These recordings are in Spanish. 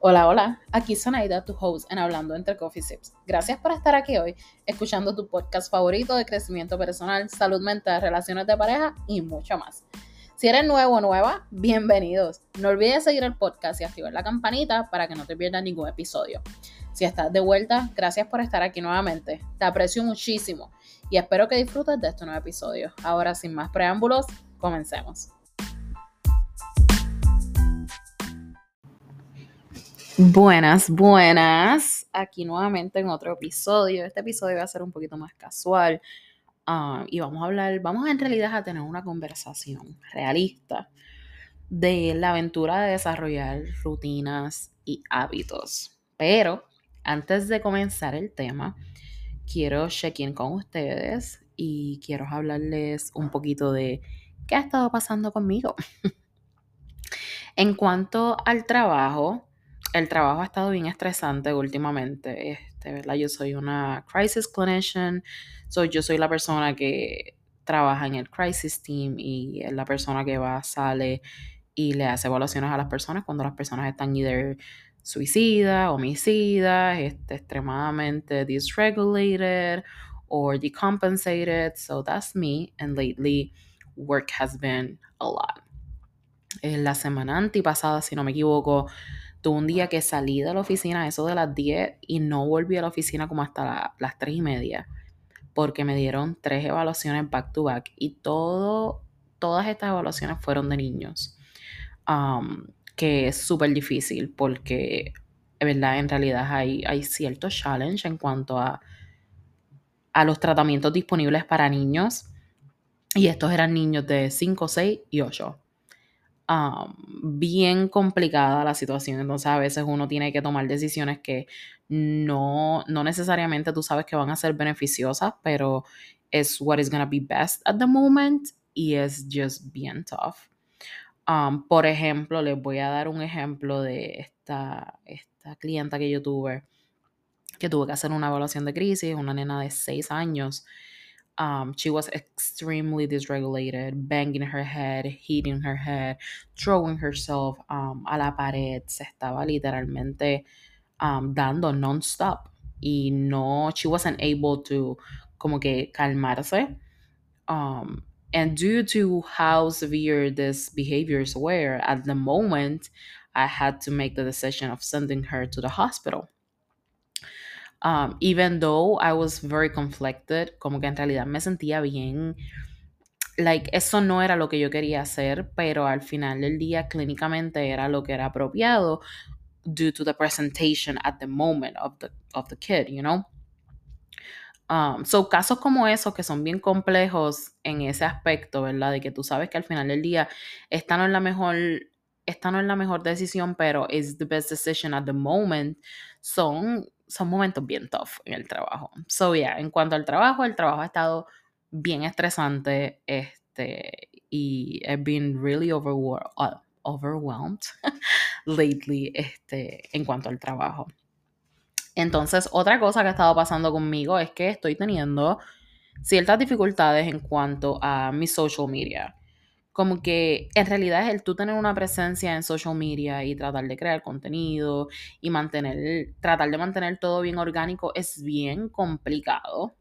Hola, hola, aquí Sonaida, tu host en Hablando entre Coffee Sips. Gracias por estar aquí hoy, escuchando tu podcast favorito de crecimiento personal, salud mental, relaciones de pareja y mucho más. Si eres nuevo o nueva, bienvenidos. No olvides seguir el podcast y activar la campanita para que no te pierdas ningún episodio. Si estás de vuelta, gracias por estar aquí nuevamente. Te aprecio muchísimo y espero que disfrutes de este nuevo episodio. Ahora, sin más preámbulos, comencemos. Buenas, buenas. Aquí nuevamente en otro episodio. Este episodio va a ser un poquito más casual. Ah, y vamos a hablar, vamos en realidad a tener una conversación realista de la aventura de desarrollar rutinas y hábitos. Pero antes de comenzar el tema, quiero check-in con ustedes y quiero hablarles un poquito de qué ha estado pasando conmigo. en cuanto al trabajo, el trabajo ha estado bien estresante últimamente, este, ¿verdad? Yo soy una crisis clinician, soy yo soy la persona que trabaja en el crisis team y es la persona que va, sale y le hace evaluaciones a las personas cuando las personas están either suicidas, homicidas, este, extremadamente dysregulated or decompensated. So that's me. And lately, work has been a lot. En la semana antipasada, si no me equivoco, Un día que salí de la oficina eso de las 10 y no volví a la oficina como hasta las 3 y media porque me dieron tres evaluaciones back to back y todo, todas estas evaluaciones fueron de niños. Um, que es súper difícil porque, ¿verdad? En realidad hay, hay cierto challenge en cuanto a, a los tratamientos disponibles para niños. Y estos eran niños de 5, 6 y 8 bien complicada la situación. Entonces a veces uno tiene que tomar decisiones que no, no necesariamente tú sabes que van a ser beneficiosas, pero es what is going to be best at the moment y es just bien tough. por ejemplo, les voy a dar un ejemplo de esta, esta clienta que yo tuve, que tuve que hacer una evaluación de crisis, una nena de 6 años Um, she was extremely dysregulated, banging her head, hitting her head, throwing herself um, a la pared. Se estaba literalmente um, dando non-stop. Y no, she wasn't able to como que calmarse. Um, and due to how severe these behaviors were at the moment, I had to make the decision of sending her to the hospital. Um, even though I was very conflicted, como que en realidad me sentía bien, like eso no era lo que yo quería hacer, pero al final del día clínicamente era lo que era apropiado due to the presentation at the moment of the, of the kid, you know. Um, so, casos como esos que son bien complejos en ese aspecto, ¿verdad? De que tú sabes que al final del día esta no es la mejor, esta no es la mejor decisión, pero is the best decision at the moment, son son momentos bien tough en el trabajo. So, yeah, en cuanto al trabajo, el trabajo ha estado bien estresante este, y he been really uh, overwhelmed lately este, en cuanto al trabajo. Entonces, otra cosa que ha estado pasando conmigo es que estoy teniendo ciertas dificultades en cuanto a mi social media como que en realidad es el tú tener una presencia en social media y tratar de crear contenido y mantener, tratar de mantener todo bien orgánico es bien complicado.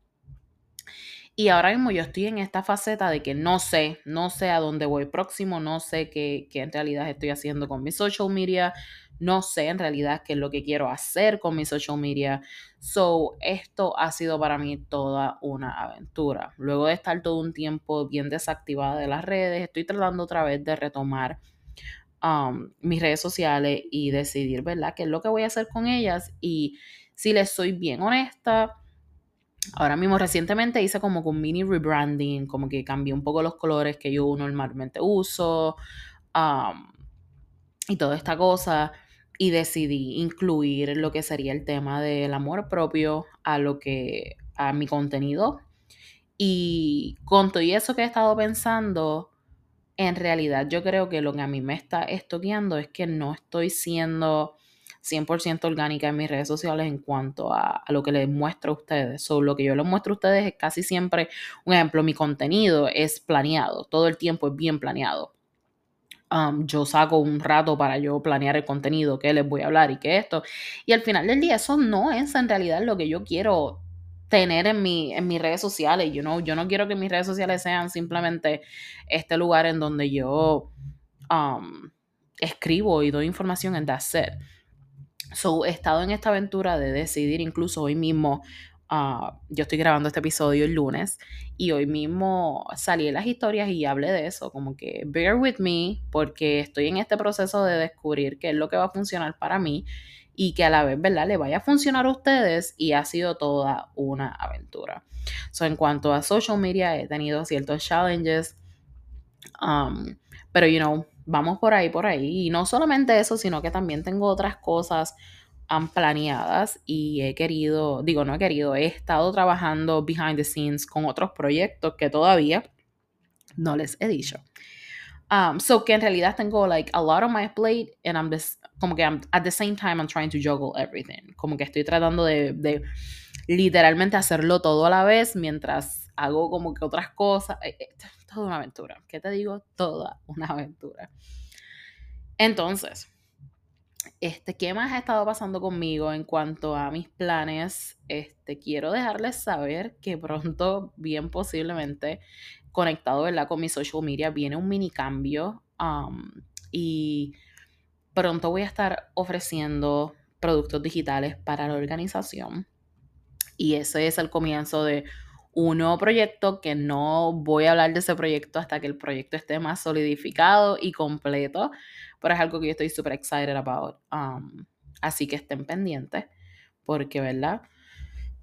Y ahora mismo yo estoy en esta faceta de que no sé, no sé a dónde voy próximo, no sé qué, qué en realidad estoy haciendo con mi social media, no sé en realidad qué es lo que quiero hacer con mi social media. So, esto ha sido para mí toda una aventura. Luego de estar todo un tiempo bien desactivada de las redes, estoy tratando otra vez de retomar um, mis redes sociales y decidir, ¿verdad?, qué es lo que voy a hacer con ellas. Y si les soy bien honesta, ahora mismo recientemente hice como un mini rebranding, como que cambié un poco los colores que yo normalmente uso. Um, y toda esta cosa y decidí incluir lo que sería el tema del amor propio a lo que a mi contenido y con todo eso que he estado pensando en realidad yo creo que lo que a mí me está estoqueando es que no estoy siendo 100% orgánica en mis redes sociales en cuanto a, lo que les muestro a ustedes. So, lo que yo les muestro a ustedes es casi siempre, un ejemplo, mi contenido es planeado, todo el tiempo es bien planeado. Yo saco un rato para yo planear el contenido, qué les voy a hablar y qué esto. Y al final del día eso no es en realidad lo que yo quiero tener en, mi, en mis redes sociales. Yo no quiero que mis redes sociales sean simplemente este lugar en donde yo escribo y doy información en that set. So, he estado en esta aventura de decidir, incluso hoy mismo, uh, yo estoy grabando este episodio el lunes, y hoy mismo salí en las historias y hablé de eso, como que bear with me, porque estoy en este proceso de descubrir qué es lo que va a funcionar para mí y que a la vez, ¿verdad?, le vaya a funcionar a ustedes y ha sido toda una aventura. So, en cuanto a social media, he tenido ciertos challenges, um, pero, you know, vamos por ahí, por ahí. Y no solamente eso, sino que también tengo otras cosas um, planeadas y he querido, digo, no he querido, he estado trabajando behind the scenes con otros proyectos que todavía no les he dicho. Um, so que en realidad tengo like a lot on my plate and I'm just, como que I'm, at the same time I'm trying to juggle everything. Como que estoy tratando de, de literalmente hacerlo todo a la vez mientras hago como que otras cosas. Eh, eh, toda una aventura. ¿Qué te digo? Toda una aventura. Entonces, este, ¿qué más ha estado pasando conmigo en cuanto a mis planes? Este, quiero dejarles saber que pronto, bien posiblemente, conectado ¿verdad? con mi social media, viene un mini cambio y pronto voy a estar ofreciendo productos digitales para la organización. Y ese es el comienzo de un nuevo proyecto que no voy a hablar de ese proyecto hasta que el proyecto esté más solidificado y completo, pero es algo que yo estoy súper excited about. Um, así que estén pendientes, porque, ¿verdad?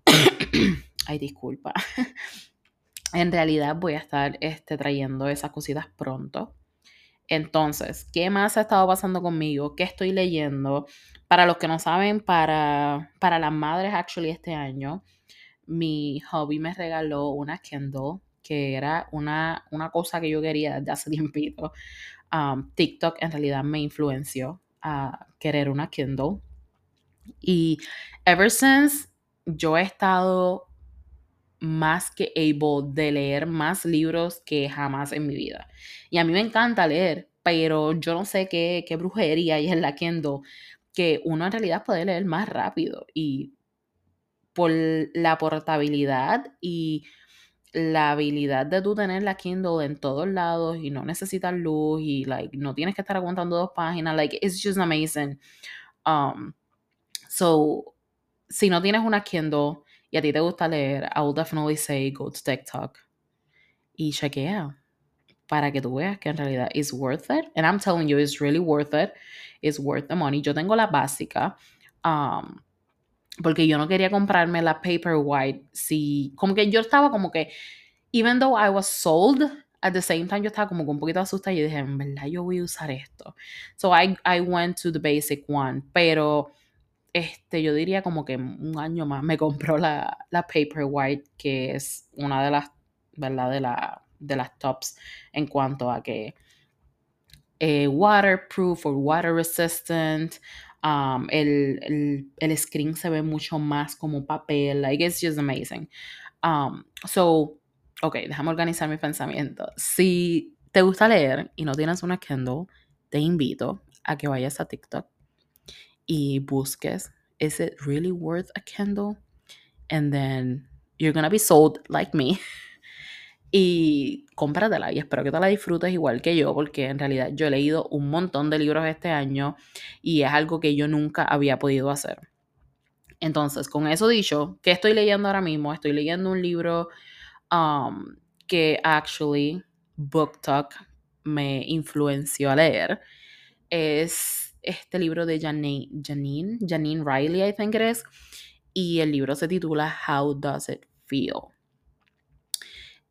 Ay, disculpa. en realidad voy a estar este, trayendo esas cositas pronto. Entonces, ¿qué más ha estado pasando conmigo? ¿Qué estoy leyendo? Para los que no saben, para, para las madres, actually, este año, mi hobby me regaló una Kindle, que era una, una cosa que yo quería desde hace tiempito. Um, TikTok en realidad me influenció a querer una Kindle. Y ever since yo he estado más que able de leer más libros que jamás en mi vida. Y a mí me encanta leer, pero yo no sé qué, qué brujería hay en la Kindle que uno en realidad puede leer más rápido. Y por la portabilidad y la habilidad de tú tener la Kindle en todos lados y no necesitas luz y like no tienes que estar aguantando dos páginas, like it's just amazing. Um, so si no tienes una Kindle y a ti te gusta leer, I will definitely say go to TikTok y chequea para que tú veas que en realidad is worth it. And I'm telling you, it's really worth it. It's worth the money. Yo tengo la básica. Um, porque yo no quería comprarme la paper white si como que yo estaba como que even though I was sold at the same time yo estaba como un poquito asustada y dije en verdad yo voy a usar esto so I, I went to the basic one pero este yo diría como que un año más me compró la, la paper white que es una de las verdad de la de las tops en cuanto a que eh, waterproof or water resistant Um, el, el, screen se ve mucho más como papel. Like, it's just amazing. Um, so, ok, déjame organizar mi pensamiento. Si te gusta leer y no tienes una Kindle, te invito a que vayas a TikTok y busques, is it really worth a Kindle? And then you're gonna be sold like me. y cómpratela y espero que te la disfrutes igual que yo porque en realidad yo he leído un montón de libros este año y es algo que yo nunca había podido hacer. Entonces, con eso dicho, ¿qué estoy leyendo ahora mismo? Estoy leyendo un libro um, que actually Book Talk me influenció a leer. Es este libro de Janine, Janine, Janine Riley, I think it is. Y el libro se titula How Does It Feel?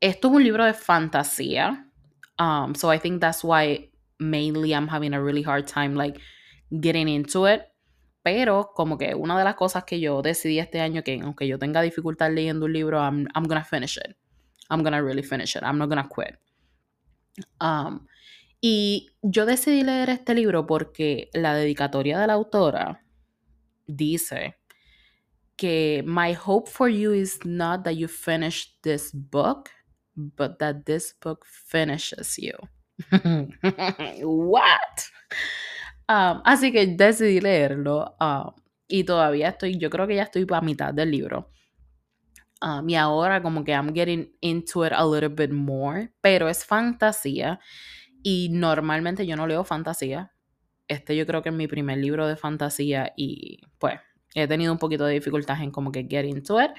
Esto es un libro de fantasía. Um, so I think that's why mainly I'm having a really hard time like getting into it. Pero como que una de las cosas que yo decidí este año que aunque yo tenga dificultad leyendo un libro, I'm, I'm gonna finish it. I'm gonna really finish it. I'm not gonna quit. Um, y yo decidí leer este libro porque la dedicatoria de la autora dice que my hope for you is not that you finish this book, but that this book finishes you. ¿What? Um, así que decidí leerlo um, y todavía estoy, yo creo que ya estoy a mitad del libro. Um, y ahora como que I'm getting into it a little bit more, pero es fantasía y normalmente yo no leo fantasía. Este yo creo que es mi primer libro de fantasía y pues he tenido un poquito de dificultad en como que get into it.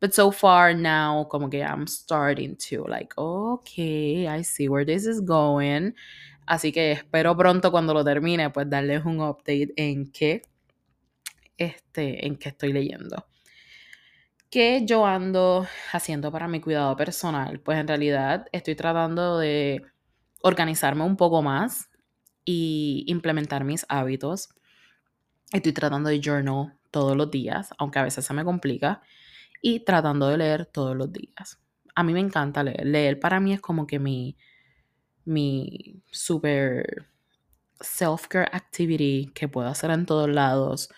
But so far now, como que I'm starting to, like, okay, I see where this is going. Así que espero pronto cuando lo termine, pues darles un update en qué, este, en qué estoy leyendo. ¿Qué yo ando haciendo para mi cuidado personal? Pues en realidad estoy tratando de organizarme un poco más y implementar mis hábitos. Estoy tratando de journal todos los días, aunque a veces se me complica y tratando de leer todos los días. A mí me encanta leer. Leer para mí es como que mi, mi super self-care activity que puedo hacer en todos lados.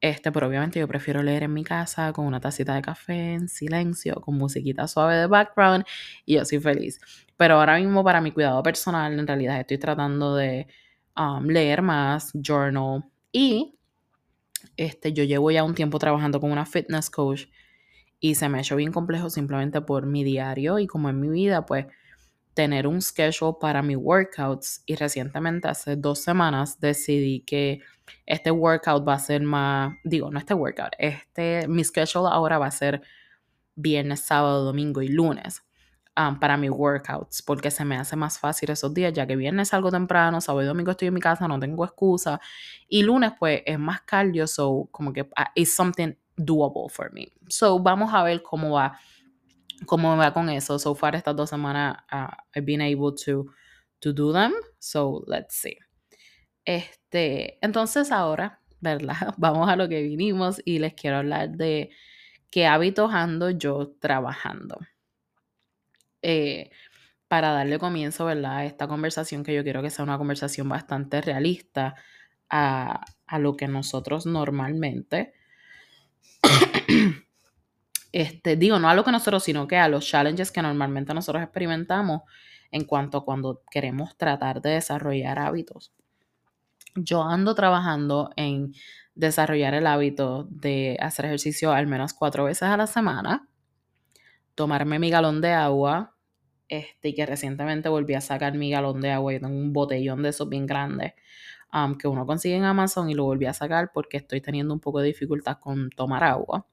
Este, pero obviamente yo prefiero leer en mi casa con una tacita de café en silencio, con musiquita suave de background y yo soy feliz. Pero ahora mismo para mi cuidado personal, en realidad estoy tratando de um, leer más, journal y este, yo llevo ya un tiempo trabajando con una fitness coach y se me hecho bien complejo simplemente por mi diario y como en mi vida, pues tener un schedule para mis workouts y recientemente hace dos semanas decidí que este workout va a ser más, digo, no este workout, este, mi schedule ahora va a ser viernes, sábado, domingo y lunes. Um, para mis workouts, porque se me hace más fácil esos días, ya que viernes salgo temprano, sábado y domingo estoy en mi casa, no tengo excusa, y lunes pues es más cardio, so como que ah, it's something doable for me. So, vamos a ver cómo va, cómo va con eso. So far, estas dos semanas, uh, I've been able to, to do them. So, let's see. Este, entonces ahora, ¿verdad? Vamos a lo que vinimos y les quiero hablar de qué hábitos ando yo trabajando. Eh, para darle comienzo, ¿verdad? A esta conversación que yo quiero que sea una conversación bastante realista a, a lo que nosotros normalmente este, digo, no a lo que nosotros, sino que a los challenges que normalmente nosotros experimentamos en cuanto a cuando queremos tratar de desarrollar hábitos. Yo ando trabajando en desarrollar el hábito de hacer ejercicio al menos cuatro veces a la semana, tomarme mi galón de agua, este, y que recientemente volví a sacar mi galón de agua, y tengo un botellón de esos bien grandes, que uno consigue en Amazon y lo volví a sacar porque estoy teniendo un poco de dificultad con tomar agua.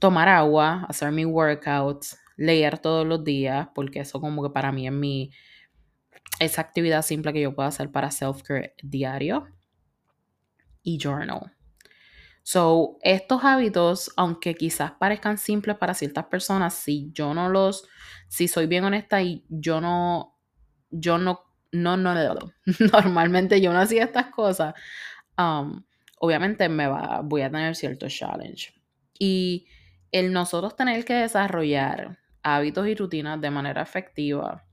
Tomar agua, hacer mi workouts, leer todos los días, porque eso como que para mí es mi, esa actividad simple que yo puedo hacer para self-care diario. Y journal. So, estos hábitos, aunque quizás parezcan simples para ciertas personas, si yo no los, si soy bien honesta y yo no, yo no no, no, no, normalmente yo no hacía estas cosas, um, obviamente me va, voy a tener cierto challenge. Y el nosotros tener que desarrollar hábitos y rutinas de manera efectiva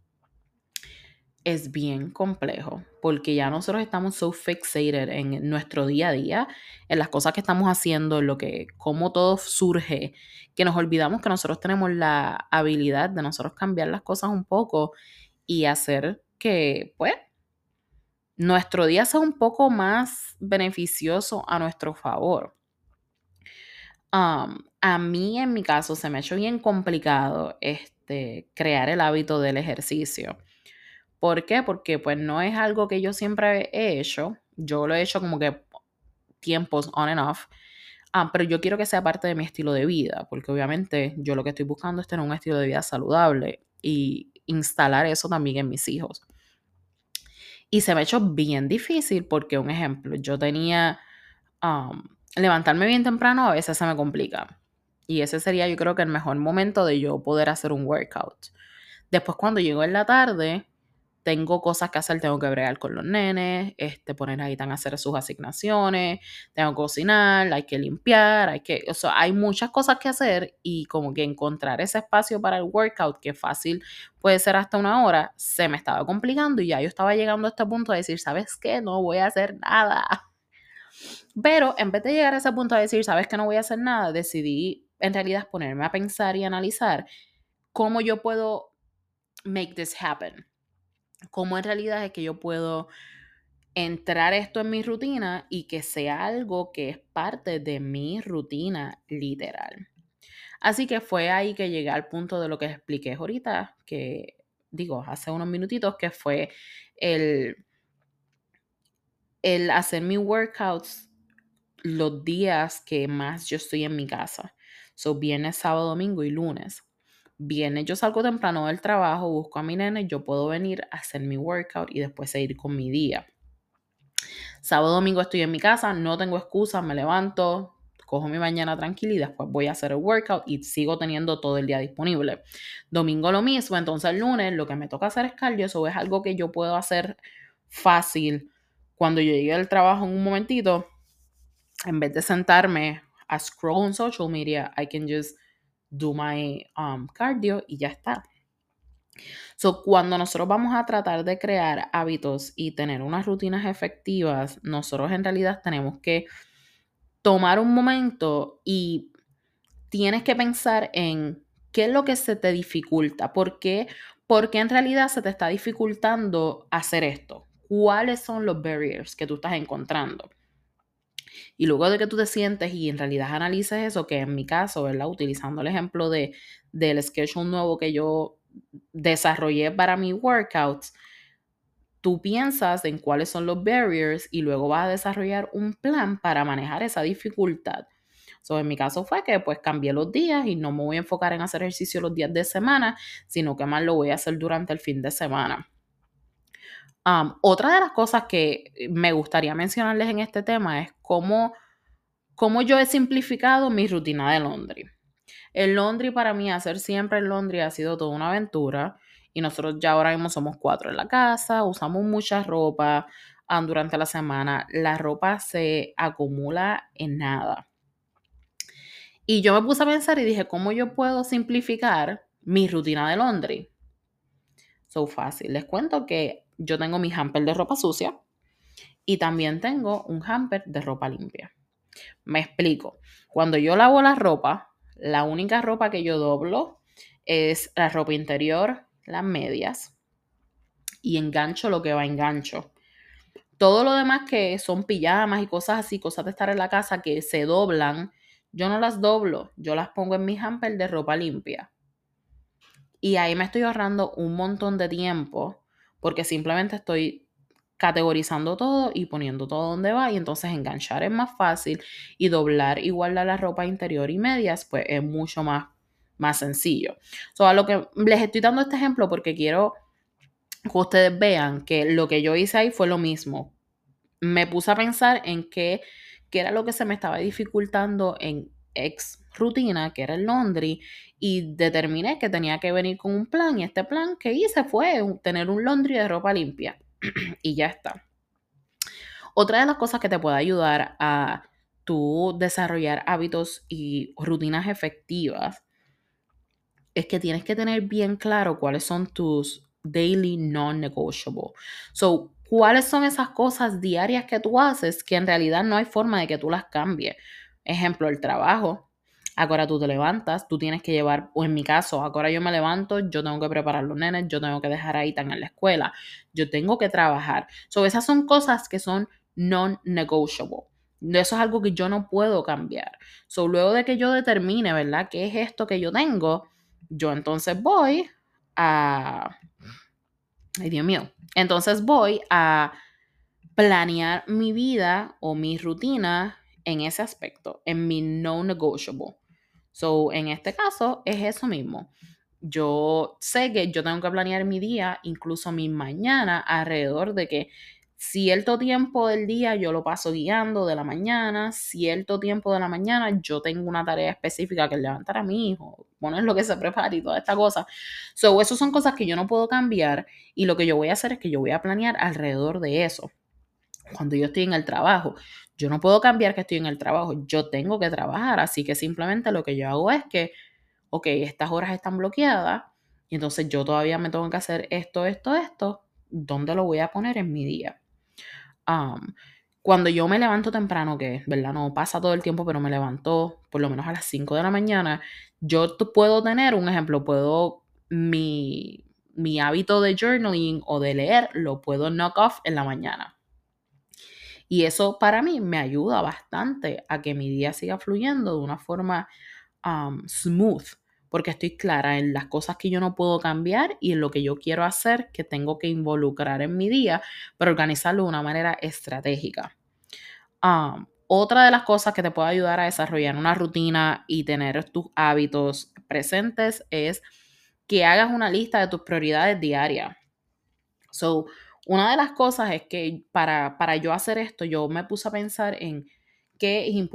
es bien complejo, porque ya nosotros estamos so fixated en nuestro día a día, en las cosas que estamos haciendo, en lo que, cómo todo surge, que nos olvidamos que nosotros tenemos la habilidad de nosotros cambiar las cosas un poco y hacer que, pues, nuestro día sea un poco más beneficioso a nuestro favor. A mí, en mi caso, se me ha hecho bien complicado este, crear el hábito del ejercicio. ¿Por qué? Porque pues no es algo que yo siempre he hecho. Yo lo he hecho como que tiempos on and off. pero yo quiero que sea parte de mi estilo de vida, porque obviamente yo lo que estoy buscando es tener un estilo de vida saludable y instalar eso también en mis hijos. Y se me ha hecho bien difícil porque, un ejemplo, yo tenía um, levantarme bien temprano, a veces se me complica. Y ese sería yo creo que el mejor momento de yo poder hacer un workout. Después cuando llego en la tarde, tengo cosas que hacer, tengo que bregar con los nenes, este, poner tan a hacer sus asignaciones, tengo que cocinar, hay que limpiar, hay que, o sea, hay muchas cosas que hacer y como que encontrar ese espacio para el workout, que fácil puede ser hasta una hora, se me estaba complicando y ya yo estaba llegando a este punto de decir, ¿sabes qué? No voy a hacer nada. Pero en vez de llegar a ese punto de decir, ¿sabes que no voy a hacer nada? Decidí en realidad ponerme a pensar y analizar cómo yo puedo make this happen? ¿Cómo en realidad es que yo puedo entrar esto en mi rutina y que sea algo que es parte de mi rutina literal? Así que fue ahí que llegué al punto de lo que expliqué ahorita, que digo, hace unos minutitos, que fue el, el hacer mis workouts los días que más yo estoy en mi casa. So, viernes, sábado, domingo y lunes. Viernes yo salgo temprano del trabajo, busco a mi nene, yo puedo venir a hacer mi workout y después seguir con mi día. Sábado, domingo estoy en mi casa, no tengo excusas, me levanto, cojo mi mañana tranquila y después voy a hacer el workout y sigo teniendo todo el día disponible. Domingo lo mismo, entonces el lunes lo que me toca hacer es cardio, eso es algo que yo puedo hacer fácil cuando yo llegue al trabajo en un momentito, en vez de sentarme a scroll on social media, I can just do my um, cardio y ya está. So, cuando nosotros vamos a tratar de crear hábitos y tener unas rutinas efectivas, nosotros en realidad tenemos que tomar un momento y tienes que pensar en qué es lo que se te dificulta, por qué, porque en realidad se te está dificultando hacer esto, cuáles son los barriers que tú estás encontrando. Y luego de que tú te sientes y en realidad analices eso, que en mi caso, ¿verdad? Utilizando el ejemplo de, del schedule nuevo que yo desarrollé para mis workouts, tú piensas en cuáles son los barriers y luego vas a desarrollar un plan para manejar esa dificultad. So, en mi caso fue que pues cambié los días y no me voy a enfocar en hacer ejercicio los días de semana, sino que más lo voy a hacer durante el fin de semana. Otra de las cosas que me gustaría mencionarles en este tema es cómo, cómo yo he simplificado mi rutina de laundry. El laundry para mí, hacer siempre el laundry ha sido toda una aventura y nosotros ya ahora mismo somos cuatro en la casa, usamos mucha ropa durante la semana, la ropa se acumula en nada. Y yo me puse a pensar y dije, ¿cómo yo puedo simplificar mi rutina de laundry? So fácil. Les cuento que yo tengo mi hamper de ropa sucia y también tengo un hamper de ropa limpia. Me explico. Cuando yo lavo la ropa, la única ropa que yo doblo es la ropa interior, las medias y engancho lo que va engancho. Todo lo demás que son pijamas y cosas así, cosas de estar en la casa que se doblan, yo no las doblo, yo las pongo en mi hamper de ropa limpia. Y ahí me estoy ahorrando un montón de tiempo porque simplemente estoy categorizando todo y poniendo todo donde va y entonces enganchar es más fácil y doblar igual a la ropa interior y medias pues es mucho más más sencillo. So, a lo que les estoy dando este ejemplo porque quiero que ustedes vean que lo que yo hice ahí fue lo mismo. Me puse a pensar en qué, qué era lo que se me estaba dificultando en ex rutina, que era el laundry, y determiné que tenía que venir con un plan. Y este plan que hice fue tener un laundry de ropa limpia. y ya está. Otra de las cosas que te puede ayudar a tú desarrollar hábitos y rutinas efectivas es que tienes que tener bien claro cuáles son tus daily non-negotiable. So, cuáles son esas cosas diarias que tú haces que en realidad no hay forma de que tú las cambies. Ejemplo, el trabajo. Ahora tú te levantas, tú tienes que llevar, o en mi caso, ahora yo me levanto, yo tengo que preparar los nenes, yo tengo que dejar ahí tan en la escuela, yo tengo que trabajar. So, esas son cosas que son non-negotiable. Eso es algo que yo no puedo cambiar. So, luego de que yo determine, ¿verdad? ¿Qué es esto que yo tengo? Yo entonces voy a... Ay, Dios mío. Entonces voy a planear mi vida o mi rutina en ese aspecto, en mi no negotiable. So, en este caso es eso mismo. Yo sé que yo tengo que planear mi día, incluso mi mañana, alrededor de que cierto tiempo del día yo lo paso guiando de la mañana, cierto tiempo de la mañana yo tengo una tarea específica que levantar a mi hijo, poner lo que se prepare y toda esta cosa. So, eso son cosas que yo no puedo cambiar y lo que yo voy a hacer es que yo voy a planear alrededor de eso. Cuando yo estoy en el trabajo, yo no puedo cambiar que estoy en el trabajo, yo tengo que trabajar, así que simplemente lo que yo hago es que, ok, estas horas están bloqueadas y entonces yo todavía me tengo que hacer esto, esto, esto, ¿dónde lo voy a poner en mi día? cuando yo me levanto temprano, que verdad no pasa todo el tiempo, pero me levanto por lo menos a las 5 de la mañana, yo puedo tener un ejemplo, puedo mi mi hábito de journaling o de leer lo puedo knock off en la mañana. Y eso para mí me ayuda bastante a que mi día siga fluyendo de una forma smooth, porque estoy clara en las cosas que yo no puedo cambiar y en lo que yo quiero hacer, que tengo que involucrar en mi día, pero organizarlo de una manera estratégica. Otra de las cosas que te puede ayudar a desarrollar una rutina y tener tus hábitos presentes es que hagas una lista de tus prioridades diarias. So, una de las cosas es que para, para yo hacer esto, yo me puse a pensar en qué es,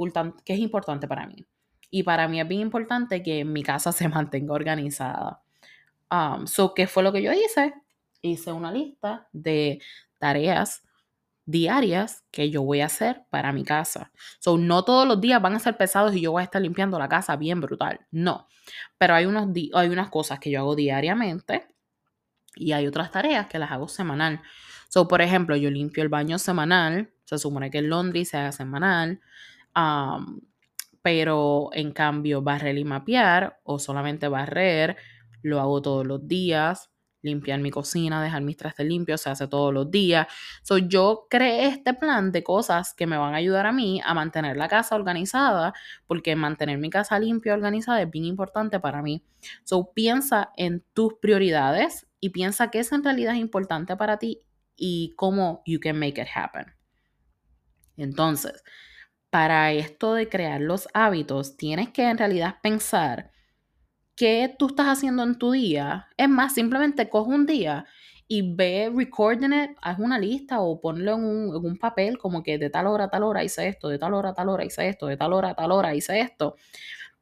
qué es importante para mí. Y para mí es bien importante que mi casa se mantenga organizada. Um, so, ¿qué fue lo que yo hice? Hice una lista de tareas diarias que yo voy a hacer para mi casa. So, no todos los días van a ser pesados y yo voy a estar limpiando la casa bien brutal. No. Pero hay, unos hay unas cosas que yo hago diariamente y hay otras tareas que las hago semanal. So, por ejemplo, yo limpio el baño semanal. Se supone que el laundry se haga semanal. pero en cambio, barrer y mapear o solamente barrer, lo hago todos los días limpiar mi cocina, dejar mis trastes limpios, se hace todos los días. So, yo creé este plan de cosas que me van a ayudar a mí a mantener la casa organizada, porque mantener mi casa limpia y organizada es bien importante para mí. So, piensa en tus prioridades y piensa qué es en realidad importante para ti y cómo you can make it happen. Entonces, para esto de crear los hábitos, tienes que en realidad pensar qué tú estás haciendo en tu día. Es más, simplemente coge un día y ve recording it, haz una lista o ponlo en un, papel como que de tal hora a tal hora hice esto, de tal hora a tal hora hice esto, de tal hora a tal hora hice esto,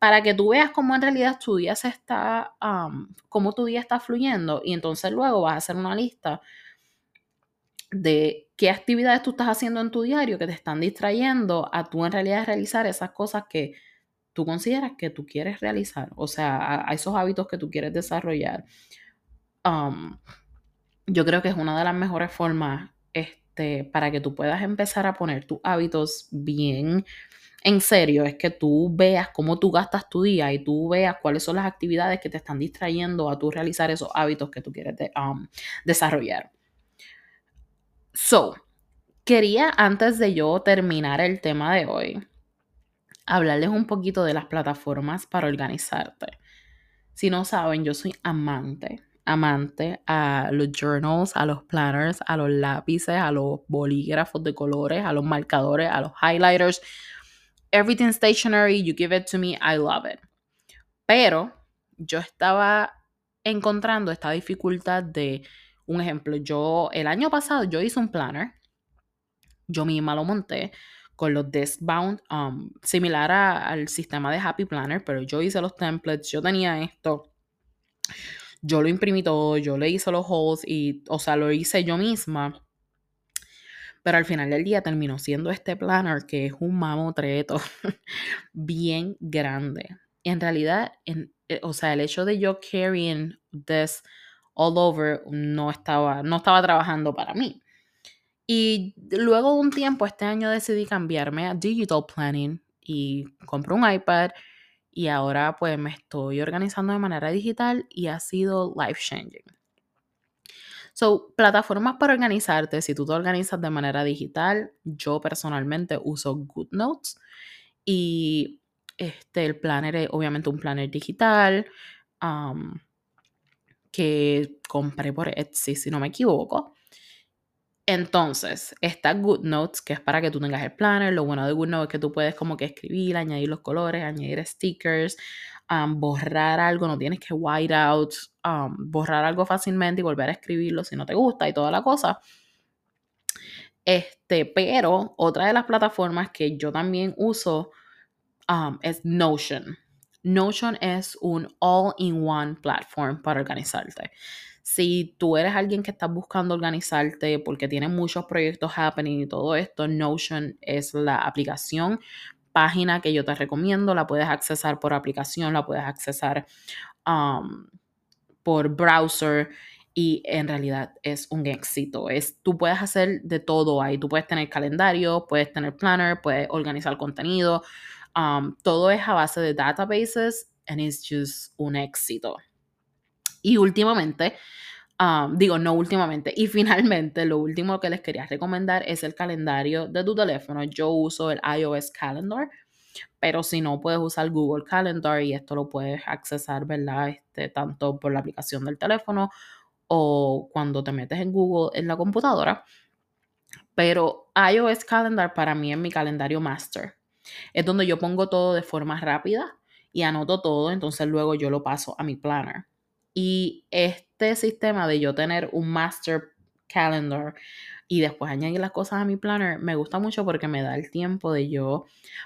para que tú veas cómo en realidad tu día se está, cómo tu día está fluyendo y entonces luego vas a hacer una lista de qué actividades tú estás haciendo en tu diario que te están distrayendo a tú en realidad realizar esas cosas que tú consideras que tú quieres realizar, o sea, a, esos hábitos que tú quieres desarrollar. Yo creo que es una de las mejores formas este, para que tú puedas empezar a poner tus hábitos bien en serio, es que tú veas cómo tú gastas tu día y tú veas cuáles son las actividades que te están distrayendo a tú realizar esos hábitos que tú quieres um, desarrollar. So, quería antes de yo terminar el tema de hoy, hablarles un poquito de las plataformas para organizarte. Si no saben, yo soy amante, amante a los journals, a los planners, a los lápices, a los bolígrafos de colores, a los marcadores, a los highlighters. Everything stationary, you give it to me, I love it. Pero yo estaba encontrando esta dificultad de, un ejemplo, yo el año pasado yo hice un planner, yo misma lo monté, con los desk bound, um, similar al sistema de Happy Planner, pero yo hice los templates, yo tenía esto, yo lo imprimí todo, yo le hice los holes y, o sea, lo hice yo misma. Pero al final del día terminó siendo este planner que es un mamotreto bien grande. En realidad, en, eh, o sea, el hecho de yo carrying this all over no estaba, no estaba trabajando para mí. Y luego de un tiempo, este año decidí cambiarme a Digital Planning y compré un iPad y ahora pues me estoy organizando de manera digital y ha sido life changing. So, plataformas para organizarte, si tú te organizas de manera digital, yo personalmente uso GoodNotes y este, el planner es obviamente un planner digital que compré por Etsy, si no me equivoco. Entonces, está GoodNotes, que es para que tú tengas el planner. Lo bueno de GoodNotes es que tú puedes como que escribir, añadir los colores, añadir stickers, borrar algo, no tienes que white out, borrar algo fácilmente y volver a escribirlo si no te gusta y toda la cosa. Este, pero otra de las plataformas que yo también uso es Notion. Notion es un all-in-one platform para organizarte. Si tú eres alguien que está buscando organizarte porque tiene muchos proyectos happening y todo esto, Notion es la aplicación, página que yo te recomiendo. La puedes accesar por aplicación, la puedes accesar um, por browser y en realidad es un éxito. Es, tú puedes hacer de todo ahí. Tú puedes tener calendario, puedes tener planner, puedes organizar contenido. Um, todo es a base de databases and it's just un éxito. Y últimamente, Um, digo, no últimamente. Y finalmente, lo último que les quería recomendar es el calendario de tu teléfono. Yo uso el iOS Calendar, pero si no, puedes usar Google Calendar y esto lo puedes accesar, ¿verdad? Este, tanto por la aplicación del teléfono o cuando te metes en Google en la computadora. Pero iOS Calendar para mí es mi calendario master. Es donde yo pongo todo de forma rápida y anoto todo, entonces luego yo lo paso a mi planner. Y este sistema de yo tener un master calendar y después añadir las cosas a mi planner me gusta mucho porque me da el tiempo de yo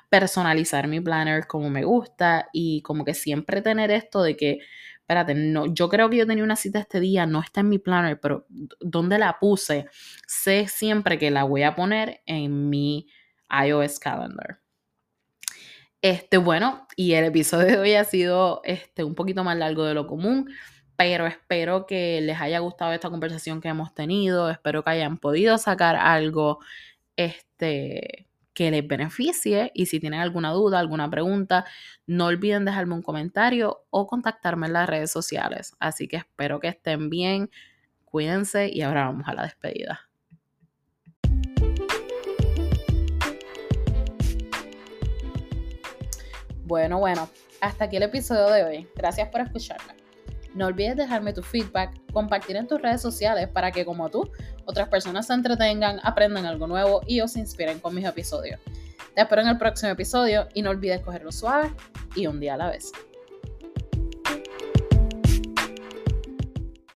personalizar mi planner como me gusta y como que siempre tener esto de que, espérate, no, yo creo que yo tenía una cita este día, no está en mi planner, pero ¿dónde la puse? Sé siempre que la voy a poner en mi iOS calendar. Este, bueno, y el episodio de hoy ha sido este, un poquito más largo de lo común, pero espero que les haya gustado esta conversación que hemos tenido, espero que hayan podido sacar algo este, que les beneficie y si tienen alguna duda, alguna pregunta, no olviden dejarme un comentario o contactarme en las redes sociales. Así que espero que estén bien, cuídense y ahora vamos a la despedida. Bueno, bueno, hasta aquí el episodio de hoy. Gracias por escucharme. No olvides dejarme tu feedback, compartir en tus redes sociales para que como tú, otras personas se entretengan, aprendan algo nuevo y os inspiren con mis episodios. Te espero en el próximo episodio y no olvides cogerlo suave y un día a la vez.